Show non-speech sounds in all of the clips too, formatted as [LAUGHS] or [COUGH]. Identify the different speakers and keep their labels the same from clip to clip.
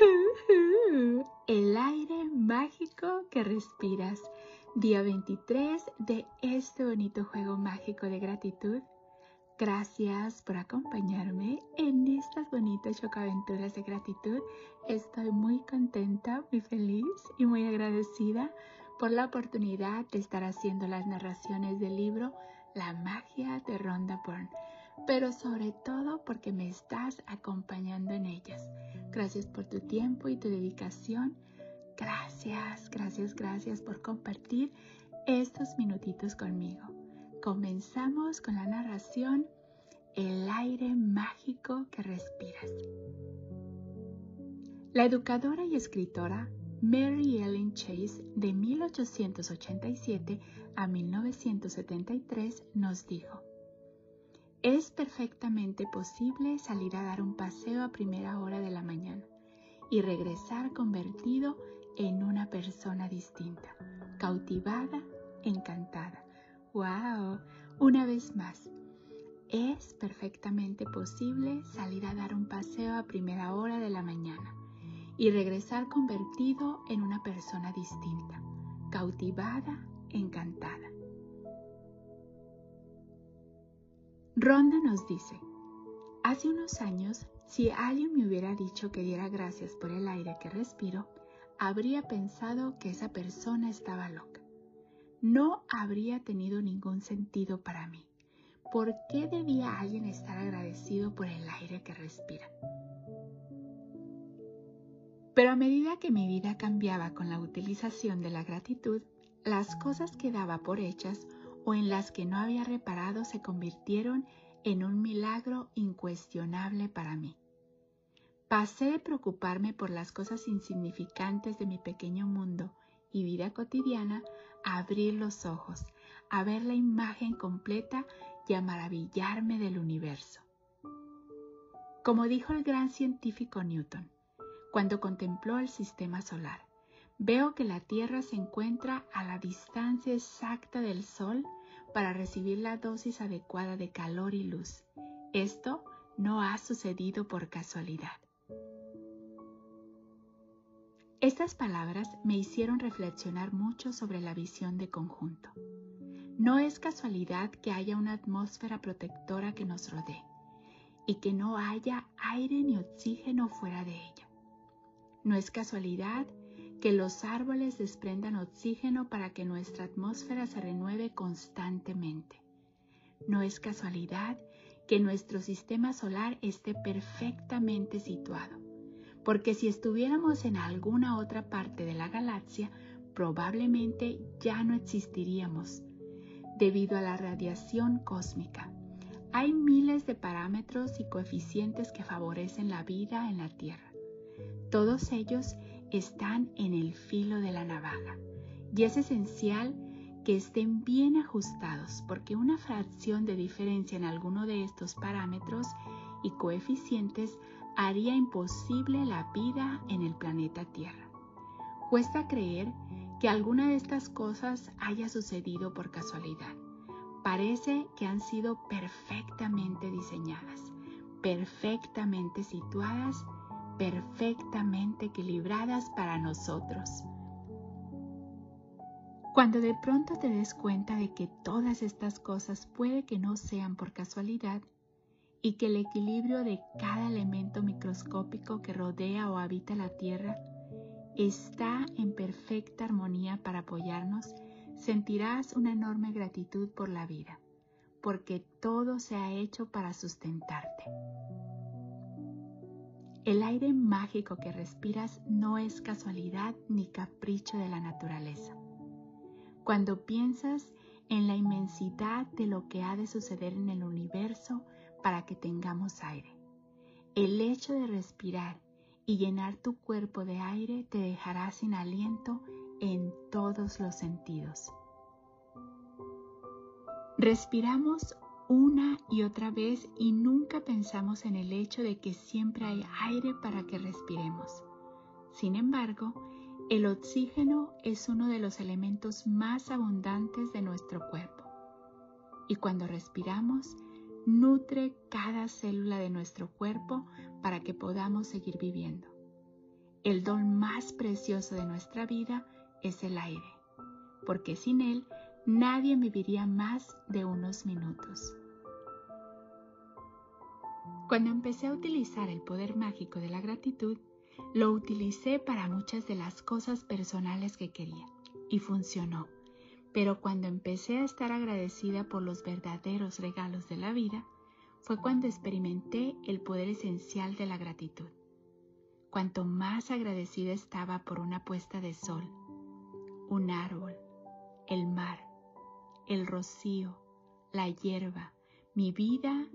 Speaker 1: [LAUGHS] El aire mágico que respiras. Día 23 de este bonito juego mágico de gratitud. Gracias por acompañarme en estas bonitas chocaventuras de gratitud. Estoy muy contenta, muy feliz y muy agradecida por la oportunidad de estar haciendo las narraciones del libro La magia de Rhonda Byrne pero sobre todo porque me estás acompañando en ellas. Gracias por tu tiempo y tu dedicación. Gracias, gracias, gracias por compartir estos minutitos conmigo. Comenzamos con la narración El aire mágico que respiras. La educadora y escritora Mary Ellen Chase de 1887 a 1973 nos dijo, es perfectamente posible salir a dar un paseo a primera hora de la mañana y regresar convertido en una persona distinta, cautivada, encantada. ¡Wow! Una vez más, es perfectamente posible salir a dar un paseo a primera hora de la mañana y regresar convertido en una persona distinta, cautivada, encantada. Ronda nos dice, hace unos años, si alguien me hubiera dicho que diera gracias por el aire que respiro, habría pensado que esa persona estaba loca. No habría tenido ningún sentido para mí. ¿Por qué debía alguien estar agradecido por el aire que respira? Pero a medida que mi vida cambiaba con la utilización de la gratitud, las cosas que daba por hechas o en las que no había reparado se convirtieron en un milagro incuestionable para mí. Pasé de preocuparme por las cosas insignificantes de mi pequeño mundo y vida cotidiana a abrir los ojos, a ver la imagen completa y a maravillarme del universo. Como dijo el gran científico Newton, cuando contempló el sistema solar, Veo que la Tierra se encuentra a la distancia exacta del Sol para recibir la dosis adecuada de calor y luz. Esto no ha sucedido por casualidad. Estas palabras me hicieron reflexionar mucho sobre la visión de conjunto. No es casualidad que haya una atmósfera protectora que nos rodee y que no haya aire ni oxígeno fuera de ella. No es casualidad que los árboles desprendan oxígeno para que nuestra atmósfera se renueve constantemente. No es casualidad que nuestro sistema solar esté perfectamente situado, porque si estuviéramos en alguna otra parte de la galaxia, probablemente ya no existiríamos debido a la radiación cósmica. Hay miles de parámetros y coeficientes que favorecen la vida en la Tierra. Todos ellos están en el filo de la navaja y es esencial que estén bien ajustados porque una fracción de diferencia en alguno de estos parámetros y coeficientes haría imposible la vida en el planeta Tierra. Cuesta creer que alguna de estas cosas haya sucedido por casualidad. Parece que han sido perfectamente diseñadas, perfectamente situadas perfectamente equilibradas para nosotros. Cuando de pronto te des cuenta de que todas estas cosas puede que no sean por casualidad y que el equilibrio de cada elemento microscópico que rodea o habita la Tierra está en perfecta armonía para apoyarnos, sentirás una enorme gratitud por la vida, porque todo se ha hecho para sustentarte. El aire mágico que respiras no es casualidad ni capricho de la naturaleza. Cuando piensas en la inmensidad de lo que ha de suceder en el universo para que tengamos aire, el hecho de respirar y llenar tu cuerpo de aire te dejará sin aliento en todos los sentidos. Respiramos una y otra vez y nunca pensamos en el hecho de que siempre hay aire para que respiremos. Sin embargo, el oxígeno es uno de los elementos más abundantes de nuestro cuerpo y cuando respiramos nutre cada célula de nuestro cuerpo para que podamos seguir viviendo. el don más precioso de nuestra vida es el aire, porque sin él nadie viviría más de unos minutos. Cuando empecé a utilizar el poder mágico de la gratitud, lo utilicé para muchas de las cosas personales que quería y funcionó. Pero cuando empecé a estar agradecida por los verdaderos regalos de la vida, fue cuando experimenté el poder esencial de la gratitud. Cuanto más agradecida estaba por una puesta de sol, un árbol, el mar, el rocío, la hierba, mi vida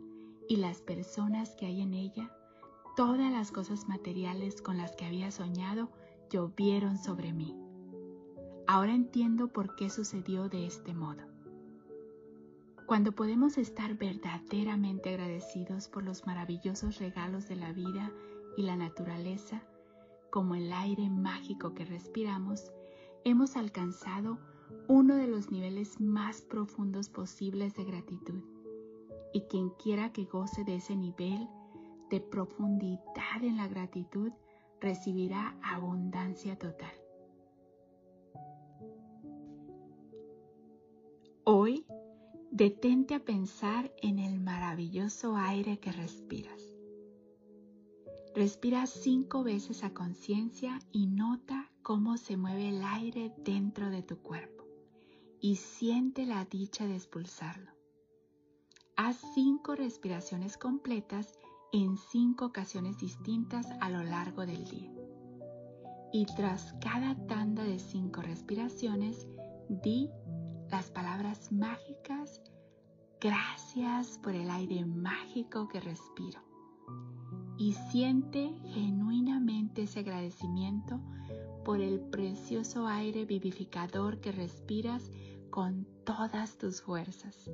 Speaker 1: y las personas que hay en ella, todas las cosas materiales con las que había soñado llovieron sobre mí. Ahora entiendo por qué sucedió de este modo. Cuando podemos estar verdaderamente agradecidos por los maravillosos regalos de la vida y la naturaleza, como el aire mágico que respiramos, hemos alcanzado uno de los niveles más profundos posibles de gratitud. Y quien quiera que goce de ese nivel de profundidad en la gratitud, recibirá abundancia total. Hoy Detente a pensar en el maravilloso aire que respiras. Respira cinco veces a conciencia y nota cómo se mueve el aire dentro de tu cuerpo y siente la dicha de expulsarlo. Haz cinco respiraciones completas en cinco ocasiones distintas a lo largo del día. Y tras cada tanda de cinco respiraciones, di las palabras mágicas, gracias por el aire mágico que respiro. Y siente genuinamente ese agradecimiento por el precioso aire vivificador que respiras con todas tus fuerzas.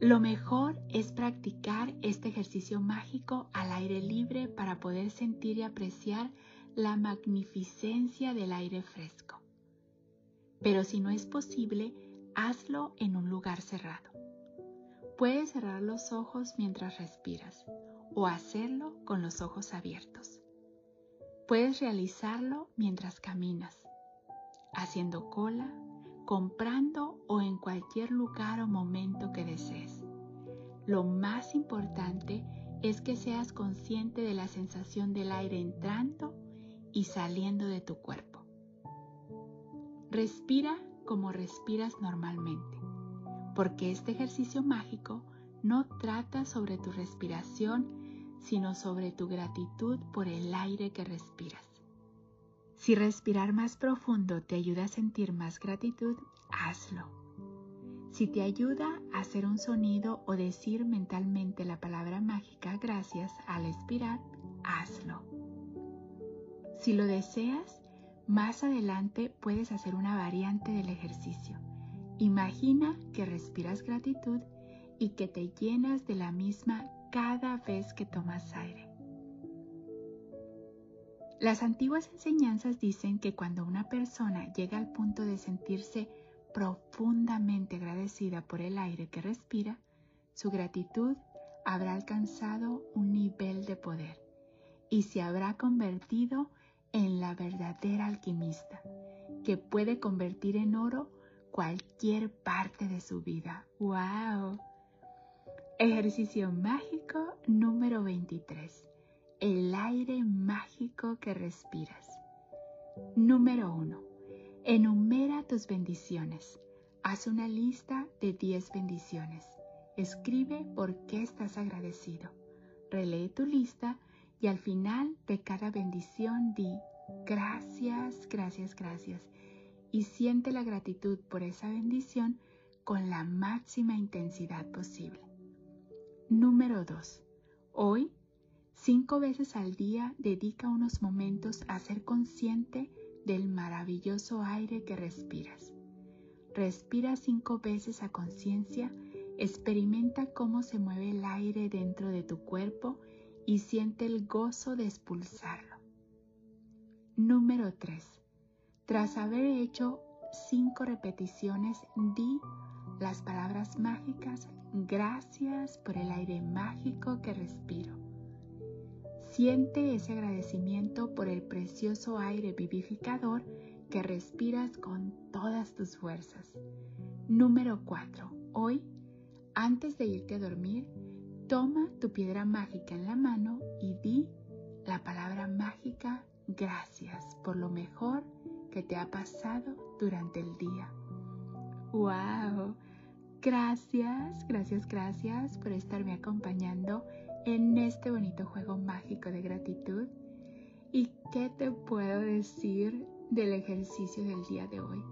Speaker 1: Lo mejor es practicar este ejercicio mágico al aire libre para poder sentir y apreciar la magnificencia del aire fresco pero si no es posible, hazlo en un lugar cerrado. Puedes cerrar los ojos mientras respiras o hacerlo con los ojos abiertos. Puedes realizarlo mientras caminas, haciendo cola, comprando o en cualquier lugar o momento que desees. Lo más importante es que seas consciente de la sensación del aire entrando y saliendo de tu cuerpo. Respira como respiras normalmente, porque este ejercicio mágico no trata sobre tu respiración, sino sobre tu gratitud por el aire que respiras. Si respirar más profundo te ayuda a sentir más gratitud, hazlo. Si te ayuda a hacer un sonido o decir mentalmente la palabra mágica gracias al expirar, hazlo. Si lo deseas, más adelante puedes hacer una variante del ejercicio. Imagina que respiras gratitud y que te llenas de la misma cada vez que tomas aire. Las antiguas enseñanzas dicen que cuando una persona llega al punto de sentirse profundamente agradecida por el aire que respira, su gratitud habrá alcanzado un nivel de poder y se habrá convertido en la verdadera alquimista, que puede convertir en oro cualquier parte de su vida. ¡Wow! Ejercicio mágico número 23. El aire mágico que respiras. Número 1. Enumera tus bendiciones. Haz una lista de 10 bendiciones. Escribe por qué estás agradecido. Relee tu lista y al final de cada bendición di gracias, gracias, gracias. Y siente la gratitud por esa bendición con la máxima intensidad posible. Número 2. Hoy, cinco veces al día, dedica unos momentos a ser consciente del maravilloso aire que respiras. Respira cinco veces a conciencia, experimenta cómo se mueve el aire dentro de tu cuerpo y siente el gozo de expulsarlo. Número 3. Tras haber hecho cinco repeticiones, di las palabras mágicas gracias por el aire mágico que respiro. Siente ese agradecimiento por el precioso aire vivificador que respiras con todas tus fuerzas. Número 4. Hoy, antes de irte a dormir, toma tu piedra mágica en la mano y di la palabra mágica gracias por lo mejor que te ha pasado durante el día. ¡Wow! Gracias, gracias, gracias por estarme acompañando en este bonito juego mágico de gratitud. ¿Y qué te puedo decir del ejercicio del día de hoy?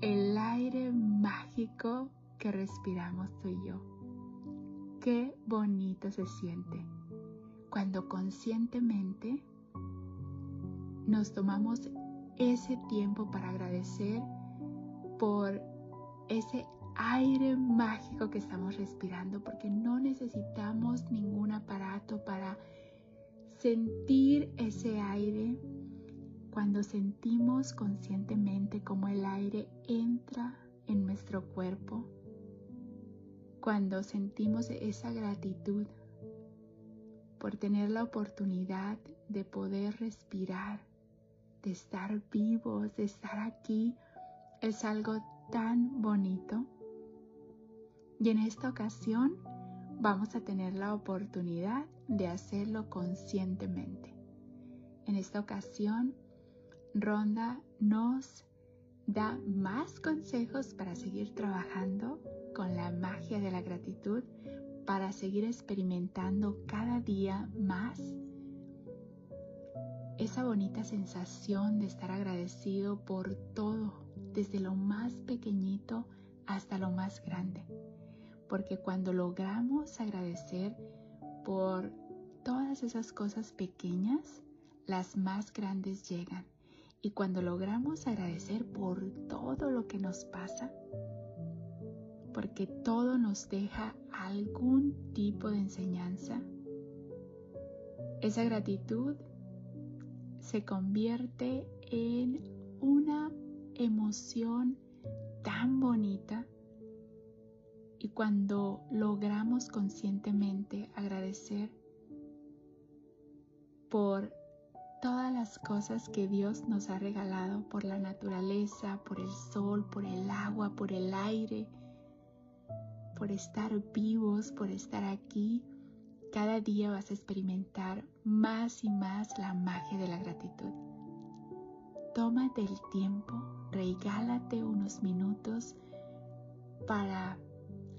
Speaker 1: El aire mágico que respiramos tú y yo. Qué bonito se siente cuando conscientemente nos tomamos ese tiempo para agradecer por ese aire mágico que estamos respirando, porque no necesitamos ningún aparato para sentir ese aire cuando sentimos conscientemente como el aire entra en nuestro cuerpo, cuando sentimos esa gratitud por tener la oportunidad de poder respirar, de estar vivos, de estar aquí, es algo tan bonito. Y en esta ocasión vamos a tener la oportunidad de hacerlo conscientemente. En esta ocasión, Ronda nos da más consejos para seguir trabajando con la magia de la gratitud, para seguir experimentando cada día más esa bonita sensación de estar agradecido por todo, desde lo más pequeñito hasta lo más grande. Porque cuando logramos agradecer por todas esas cosas pequeñas, las más grandes llegan. Y cuando logramos agradecer por todo lo que nos pasa, porque todo nos deja algún tipo de enseñanza, esa gratitud se convierte en una emoción tan bonita y cuando logramos conscientemente agradecer por todas las cosas que Dios nos ha regalado, por la naturaleza, por el sol, por el agua, por el aire, por estar vivos, por estar aquí, cada día vas a experimentar más y más la magia de la gratitud. Tómate el tiempo, regálate unos minutos para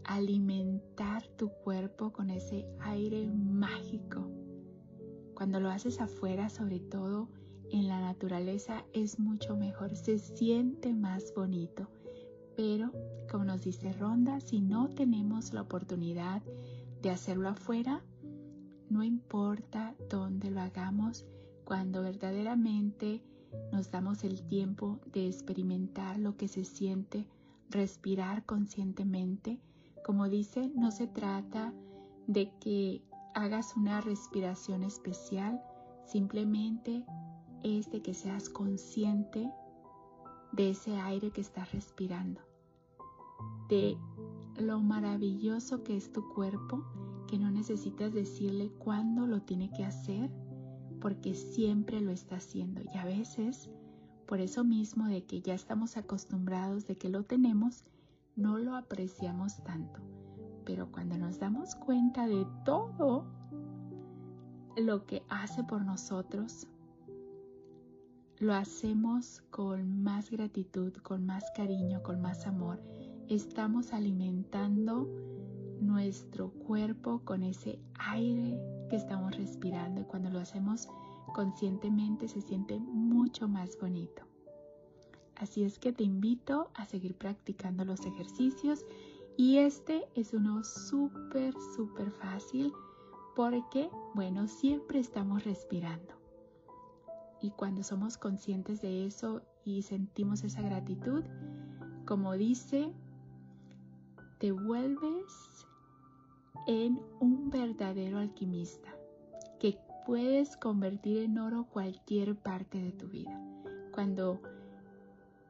Speaker 1: alimentar tu cuerpo con ese aire mágico. Cuando lo haces afuera, sobre todo en la naturaleza, es mucho mejor, se siente más bonito. Pero, como nos dice Ronda, si no tenemos la oportunidad de hacerlo afuera, no importa dónde lo hagamos, cuando verdaderamente nos damos el tiempo de experimentar lo que se siente, respirar conscientemente. Como dice, no se trata de que hagas una respiración especial, simplemente es de que seas consciente de ese aire que estás respirando, de lo maravilloso que es tu cuerpo que no necesitas decirle cuándo lo tiene que hacer porque siempre lo está haciendo. Y a veces por eso mismo de que ya estamos acostumbrados de que lo tenemos no lo apreciamos tanto pero cuando nos damos cuenta de todo lo que hace por nosotros lo hacemos con más gratitud, con más cariño, con más amor. Estamos alimentando nuestro cuerpo con ese aire que estamos respirando y cuando lo hacemos conscientemente se siente mucho más bonito. Así es que te invito a seguir practicando los ejercicios y este es uno súper, súper fácil porque, bueno, siempre estamos respirando. Y cuando somos conscientes de eso y sentimos esa gratitud, como dice, te vuelves en un verdadero alquimista que puedes convertir en oro cualquier parte de tu vida. Cuando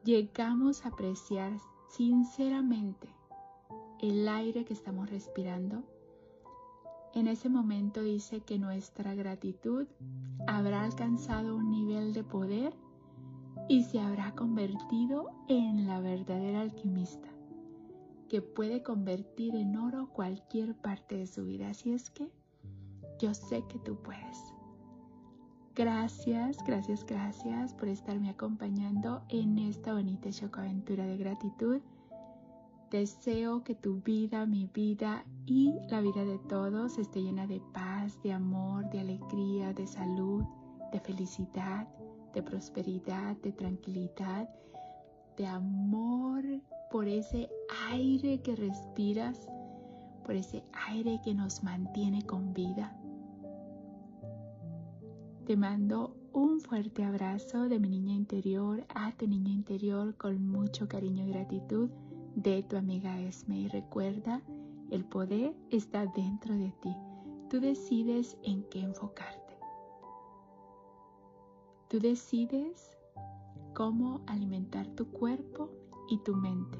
Speaker 1: llegamos a apreciar sinceramente el aire que estamos respirando, En ese momento dice que nuestra gratitud habrá alcanzado un nivel de poder y se habrá convertido en la verdadera alquimista que puede convertir en oro cualquier parte de su vida. Así es que yo sé que tú puedes. Gracias, gracias, gracias por estarme acompañando en esta bonita aventura de gratitud. Deseo que tu vida, mi vida y la vida de todos esté llena de paz, de amor, de alegría, de salud, de felicidad, de prosperidad, de tranquilidad, de amor por ese aire que respiras, por ese aire que nos mantiene con vida. Te mando un fuerte abrazo de mi niña interior a tu niña interior con mucho cariño y gratitud de tu amiga Esme. Y recuerda, el poder está dentro de ti. Tú decides en qué enfocarte. Tú decides cómo alimentar tu cuerpo y tu mente.